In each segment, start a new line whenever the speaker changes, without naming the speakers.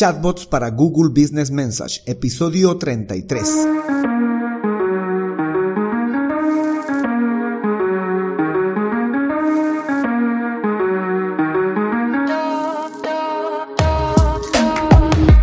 Chatbots para Google Business Message, episodio 33.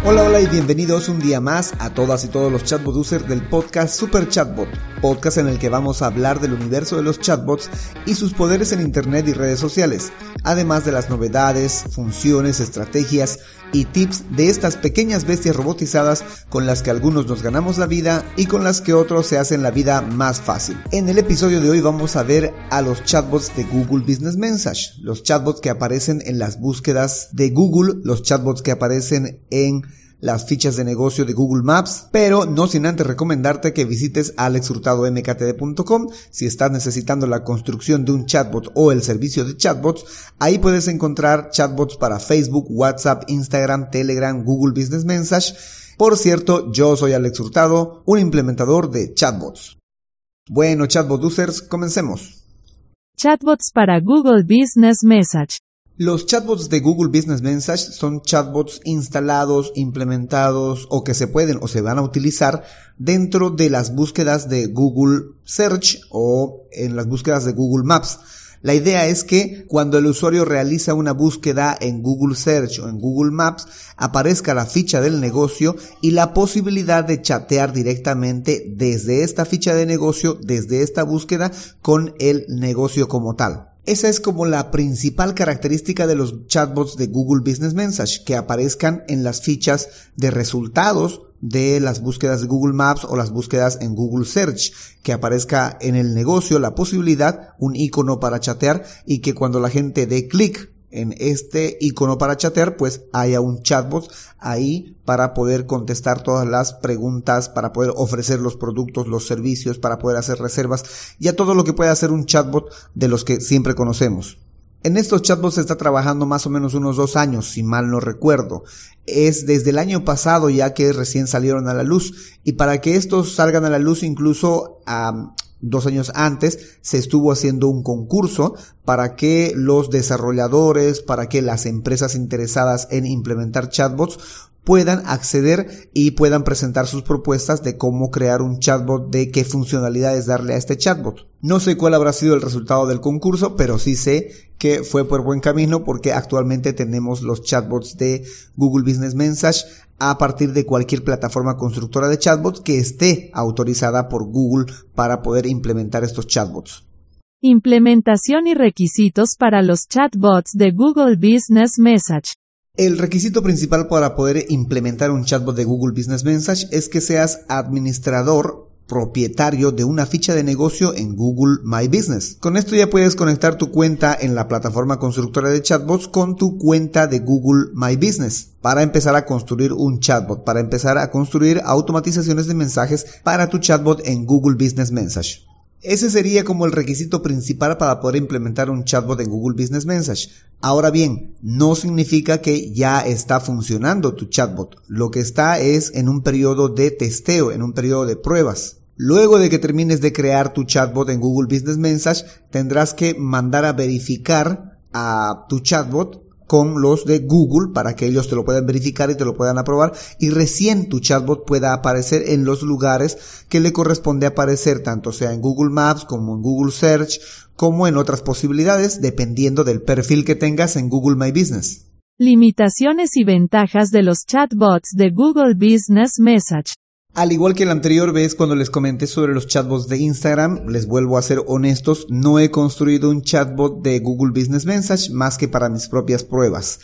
Hola, hola y bienvenidos un día más a todas y todos los chatbot users del podcast Super Chatbot, podcast en el que vamos a hablar del universo de los chatbots y sus poderes en Internet y redes sociales, además de las novedades, funciones, estrategias y tips de estas pequeñas bestias robotizadas con las que algunos nos ganamos la vida y con las que otros se hacen la vida más fácil. En el episodio de hoy vamos a ver a los chatbots de Google Business Message, los chatbots que aparecen en las búsquedas de Google, los chatbots que aparecen en las fichas de negocio de Google Maps, pero no sin antes recomendarte que visites alexhurtadomktd.com si estás necesitando la construcción de un chatbot o el servicio de chatbots, ahí puedes encontrar chatbots para Facebook, WhatsApp, Instagram, Telegram, Google Business Message. Por cierto, yo soy Alex Hurtado, un implementador de chatbots. Bueno, chatbot users, comencemos.
Chatbots para Google Business Message.
Los chatbots de Google Business Message son chatbots instalados, implementados o que se pueden o se van a utilizar dentro de las búsquedas de Google Search o en las búsquedas de Google Maps. La idea es que cuando el usuario realiza una búsqueda en Google Search o en Google Maps, aparezca la ficha del negocio y la posibilidad de chatear directamente desde esta ficha de negocio, desde esta búsqueda, con el negocio como tal. Esa es como la principal característica de los chatbots de Google Business Message, que aparezcan en las fichas de resultados de las búsquedas de Google Maps o las búsquedas en Google Search, que aparezca en el negocio la posibilidad, un icono para chatear y que cuando la gente dé clic en este icono para chatear, pues haya un chatbot ahí para poder contestar todas las preguntas, para poder ofrecer los productos, los servicios, para poder hacer reservas y a todo lo que puede hacer un chatbot de los que siempre conocemos. En estos chatbots se está trabajando más o menos unos dos años, si mal no recuerdo. Es desde el año pasado ya que recién salieron a la luz. Y para que estos salgan a la luz incluso dos años antes se estuvo haciendo un concurso para que los desarrolladores, para que las empresas interesadas en implementar chatbots puedan acceder y puedan presentar sus propuestas de cómo crear un chatbot, de qué funcionalidades darle a este chatbot. No sé cuál habrá sido el resultado del concurso, pero sí sé que fue por buen camino porque actualmente tenemos los chatbots de Google Business Message a partir de cualquier plataforma constructora de chatbots que esté autorizada por Google para poder implementar estos chatbots.
Implementación y requisitos para los chatbots de Google Business Message.
El requisito principal para poder implementar un chatbot de Google Business Message es que seas administrador propietario de una ficha de negocio en Google My Business. Con esto ya puedes conectar tu cuenta en la plataforma constructora de chatbots con tu cuenta de Google My Business para empezar a construir un chatbot, para empezar a construir automatizaciones de mensajes para tu chatbot en Google Business Message. Ese sería como el requisito principal para poder implementar un chatbot en Google Business Message. Ahora bien, no significa que ya está funcionando tu chatbot. Lo que está es en un periodo de testeo, en un periodo de pruebas. Luego de que termines de crear tu chatbot en Google Business Message, tendrás que mandar a verificar a tu chatbot con los de Google para que ellos te lo puedan verificar y te lo puedan aprobar y recién tu chatbot pueda aparecer en los lugares que le corresponde aparecer tanto sea en Google Maps como en Google Search como en otras posibilidades dependiendo del perfil que tengas en Google My Business.
Limitaciones y ventajas de los chatbots de Google Business Message.
Al igual que la anterior vez cuando les comenté sobre los chatbots de Instagram, les vuelvo a ser honestos, no he construido un chatbot de Google Business Message más que para mis propias pruebas.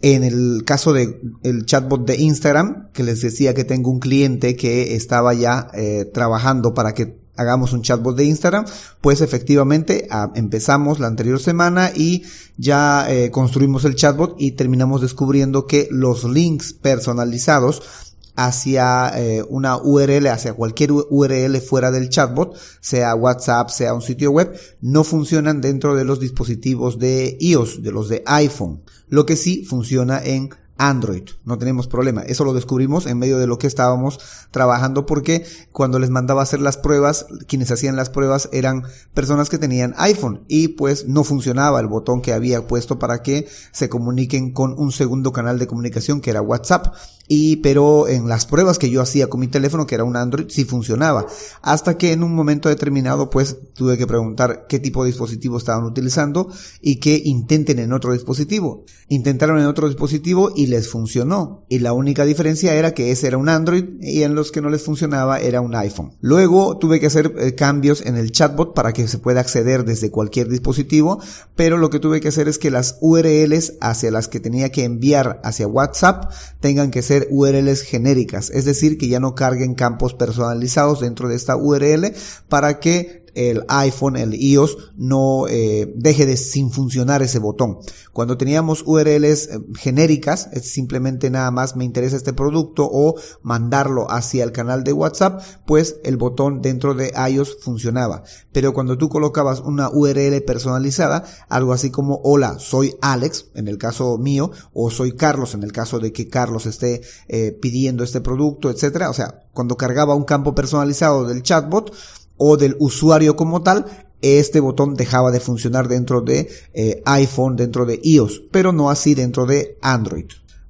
En el caso de el chatbot de Instagram, que les decía que tengo un cliente que estaba ya eh, trabajando para que hagamos un chatbot de Instagram, pues efectivamente ah, empezamos la anterior semana y ya eh, construimos el chatbot y terminamos descubriendo que los links personalizados hacia eh, una URL, hacia cualquier URL fuera del chatbot, sea WhatsApp, sea un sitio web, no funcionan dentro de los dispositivos de iOS, de los de iPhone. Lo que sí funciona en Android, no tenemos problema. Eso lo descubrimos en medio de lo que estábamos trabajando porque cuando les mandaba hacer las pruebas, quienes hacían las pruebas eran personas que tenían iPhone y pues no funcionaba el botón que había puesto para que se comuniquen con un segundo canal de comunicación que era WhatsApp. Y pero en las pruebas que yo hacía con mi teléfono, que era un Android, sí funcionaba. Hasta que en un momento determinado, pues tuve que preguntar qué tipo de dispositivo estaban utilizando y que intenten en otro dispositivo. Intentaron en otro dispositivo y les funcionó. Y la única diferencia era que ese era un Android y en los que no les funcionaba era un iPhone. Luego tuve que hacer eh, cambios en el chatbot para que se pueda acceder desde cualquier dispositivo, pero lo que tuve que hacer es que las URLs hacia las que tenía que enviar hacia WhatsApp tengan que ser URLs genéricas, es decir, que ya no carguen campos personalizados dentro de esta URL para que el iPhone, el iOS, no eh, deje de sin funcionar ese botón. Cuando teníamos URLs eh, genéricas, es simplemente nada más me interesa este producto o mandarlo hacia el canal de WhatsApp, pues el botón dentro de iOS funcionaba. Pero cuando tú colocabas una URL personalizada, algo así como hola, soy Alex, en el caso mío, o soy Carlos, en el caso de que Carlos esté eh, pidiendo este producto, etcétera. O sea, cuando cargaba un campo personalizado del chatbot, o del usuario como tal, este botón dejaba de funcionar dentro de eh, iPhone, dentro de iOS, pero no así dentro de Android.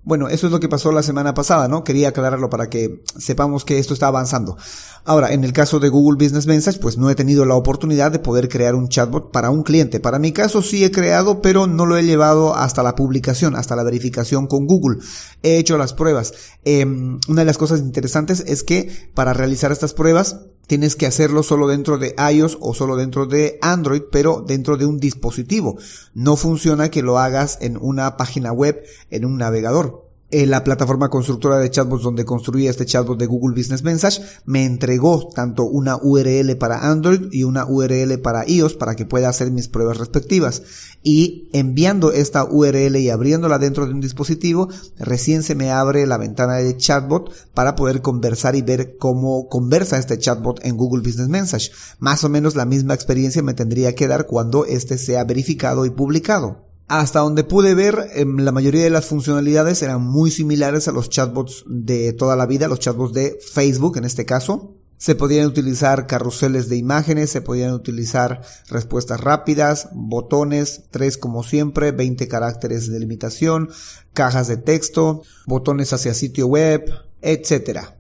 Bueno, eso es lo que pasó la semana pasada, ¿no? Quería aclararlo para que sepamos que esto está avanzando. Ahora, en el caso de Google Business Message, pues no he tenido la oportunidad de poder crear un chatbot para un cliente. Para mi caso sí he creado, pero no lo he llevado hasta la publicación, hasta la verificación con Google. He hecho las pruebas. Em, una de las cosas interesantes es que para realizar estas pruebas, tienes que hacerlo solo dentro de iOS o solo dentro de Android, pero dentro de un dispositivo. No funciona que lo hagas en una página web, en un navegador. Eh, la plataforma constructora de chatbots donde construí este chatbot de Google Business Message me entregó tanto una URL para Android y una URL para iOS para que pueda hacer mis pruebas respectivas. Y enviando esta URL y abriéndola dentro de un dispositivo, recién se me abre la ventana de chatbot para poder conversar y ver cómo conversa este chatbot en Google Business Message. Más o menos la misma experiencia me tendría que dar cuando este sea verificado y publicado. Hasta donde pude ver, em, la mayoría de las funcionalidades eran muy similares a los chatbots de toda la vida, los chatbots de Facebook en este caso. Se podían utilizar carruseles de imágenes, se podían utilizar respuestas rápidas, botones, tres como siempre, 20 caracteres de limitación, cajas de texto, botones hacia sitio web, etcétera.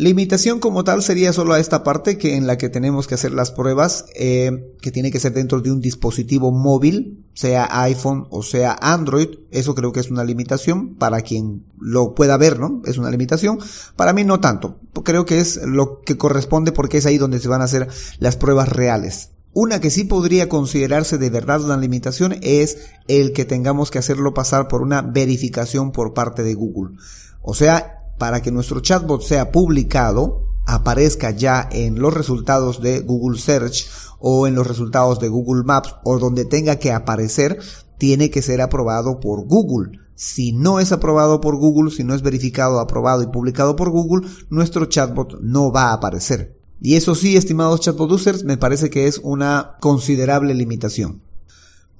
Limitación como tal sería solo a esta parte que en la que tenemos que hacer las pruebas, eh, que tiene que ser dentro de un dispositivo móvil, sea iPhone o sea Android. Eso creo que es una limitación para quien lo pueda ver, ¿no? Es una limitación. Para mí no tanto. Creo que es lo que corresponde porque es ahí donde se van a hacer las pruebas reales. Una que sí podría considerarse de verdad una limitación es el que tengamos que hacerlo pasar por una verificación por parte de Google. O sea, para que nuestro chatbot sea publicado, aparezca ya en los resultados de Google Search o en los resultados de Google Maps o donde tenga que aparecer, tiene que ser aprobado por Google. Si no es aprobado por Google, si no es verificado, aprobado y publicado por Google, nuestro chatbot no va a aparecer. Y eso sí, estimados chatbot users, me parece que es una considerable limitación.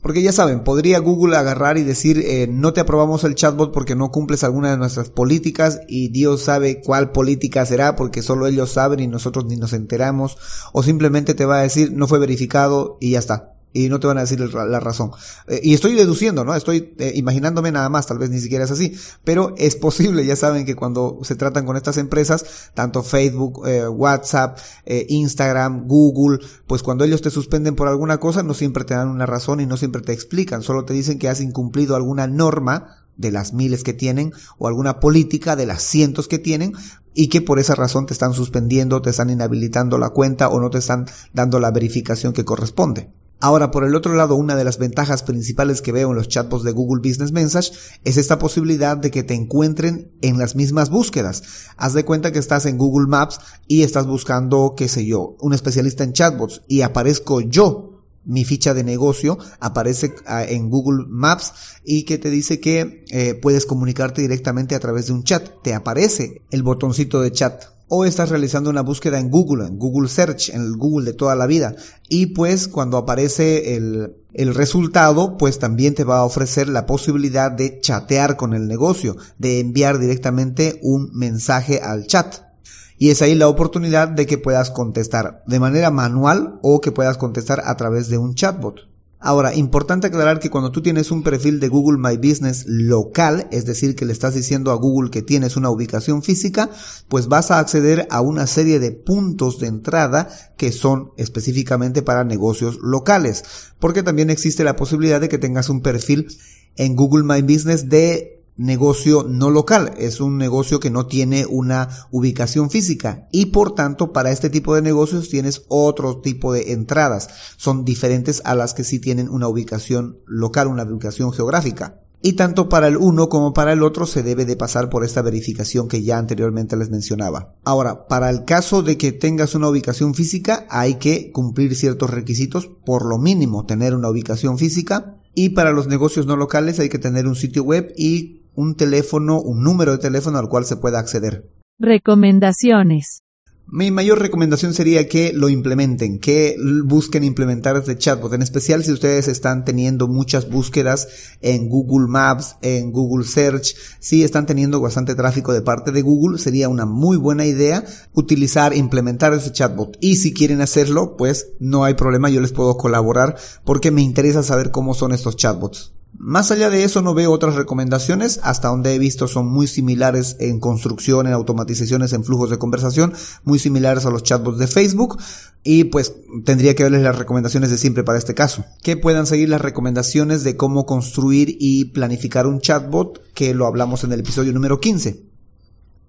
Porque ya saben, podría Google agarrar y decir, eh, no te aprobamos el chatbot porque no cumples alguna de nuestras políticas y Dios sabe cuál política será porque solo ellos saben y nosotros ni nos enteramos. O simplemente te va a decir, no fue verificado y ya está y no te van a decir la razón. Eh, y estoy deduciendo, ¿no? Estoy eh, imaginándome nada más, tal vez ni siquiera es así, pero es posible, ya saben que cuando se tratan con estas empresas, tanto Facebook, eh, WhatsApp, Instagram, Google, pues cuando ellos te suspenden por alguna cosa, no siempre te dan una razón y no siempre te explican, solo te dicen que has incumplido alguna norma de las miles que tienen o alguna política de las cientos que tienen y que por esa razón te están suspendiendo, te están inhabilitando la cuenta o no te están dando la verificación que corresponde. Ahora, por el otro lado, una de las ventajas principales que veo en los chatbots de Google Business Message es esta posibilidad de que te encuentren en las mismas búsquedas. Haz de cuenta que estás en Google Maps y estás buscando, qué sé yo, un especialista en chatbots y aparezco yo mi ficha de negocio aparece ah, en Google Maps y que te dice que eh, puedes comunicarte directamente a través de un chat. Te aparece el botoncito de chat o estás realizando una búsqueda en Google, en Google Search, en el Google de toda la vida. Y pues cuando aparece el, el resultado, pues también te va a ofrecer la posibilidad de chatear con el negocio, de enviar directamente un mensaje al chat. Y es ahí la oportunidad de que puedas contestar de manera manual o que puedas contestar a través de un chatbot. Ahora, importante aclarar que cuando tú tienes un perfil de Google My Business local, es decir, que le estás diciendo a Google que tienes una ubicación física, pues vas a acceder a una serie de puntos de entrada que son específicamente para negocios locales, porque también existe la posibilidad de que tengas un perfil en Google My Business de negocio no local, es un negocio que no tiene una ubicación física y por tanto para este tipo de negocios tienes otro tipo de entradas, son diferentes a las que sí tienen una ubicación local, una ubicación geográfica. Y tanto para el uno como para el otro se debe de pasar por esta verificación que ya anteriormente les mencionaba. Ahora, para el caso de que tengas una ubicación física, hay que cumplir ciertos requisitos, por lo mínimo tener una ubicación física. Y para los negocios no locales hay que tener un sitio web y un teléfono, un número de teléfono al cual se pueda acceder.
Recomendaciones.
Mi mayor recomendación sería que lo implementen, que busquen implementar este chatbot, en especial si ustedes están teniendo muchas búsquedas en Google Maps, en Google Search, si están teniendo bastante tráfico de parte de Google, sería una muy buena idea utilizar, implementar ese chatbot. Y si quieren hacerlo, pues no hay problema, yo les puedo colaborar porque me interesa saber cómo son estos chatbots. Más allá de eso no veo otras recomendaciones, hasta donde he visto son muy similares en construcción, en automatizaciones, en flujos de conversación, muy similares a los chatbots de Facebook y pues tendría que verles las recomendaciones de siempre para este caso. Que puedan seguir las recomendaciones de cómo construir y planificar un chatbot que lo hablamos en el episodio número 15.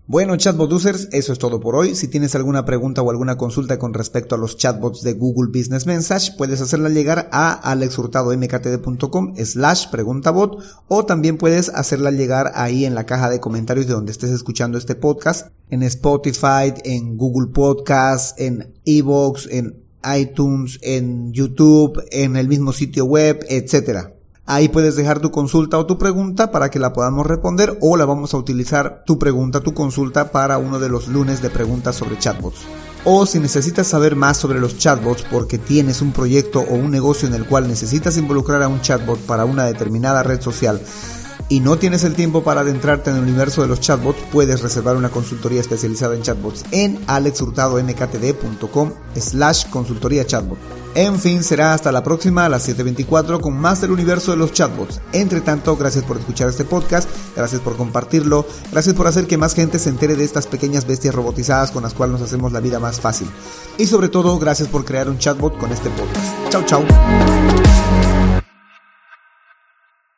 Bueno, chatbot users, eso es todo por hoy. Si tienes alguna pregunta o alguna consulta con respecto a los chatbots de Google Business Message, puedes hacerla llegar a alexhurtadomktd.com slash preguntabot o también puedes hacerla llegar ahí en la caja de comentarios de donde estés escuchando este podcast, en Spotify, en Google Podcast, en Evox, en iTunes, en YouTube, en el mismo sitio web, etcétera. Ahí puedes dejar tu consulta o tu pregunta para que la podamos responder o la vamos a utilizar tu pregunta, tu consulta para uno de los lunes de preguntas sobre chatbots. O si necesitas saber más sobre los chatbots porque tienes un proyecto o un negocio en el cual necesitas involucrar a un chatbot para una determinada red social y no tienes el tiempo para adentrarte en el universo de los chatbots, puedes reservar una consultoría especializada en chatbots en alexhurtadomktd.com slash consultoría chatbot. En fin, será hasta la próxima a las 7.24 con más del universo de los chatbots. Entre tanto, gracias por escuchar este podcast, gracias por compartirlo, gracias por hacer que más gente se entere de estas pequeñas bestias robotizadas con las cuales nos hacemos la vida más fácil. Y sobre todo, gracias por crear un chatbot con este podcast. Chau, chau.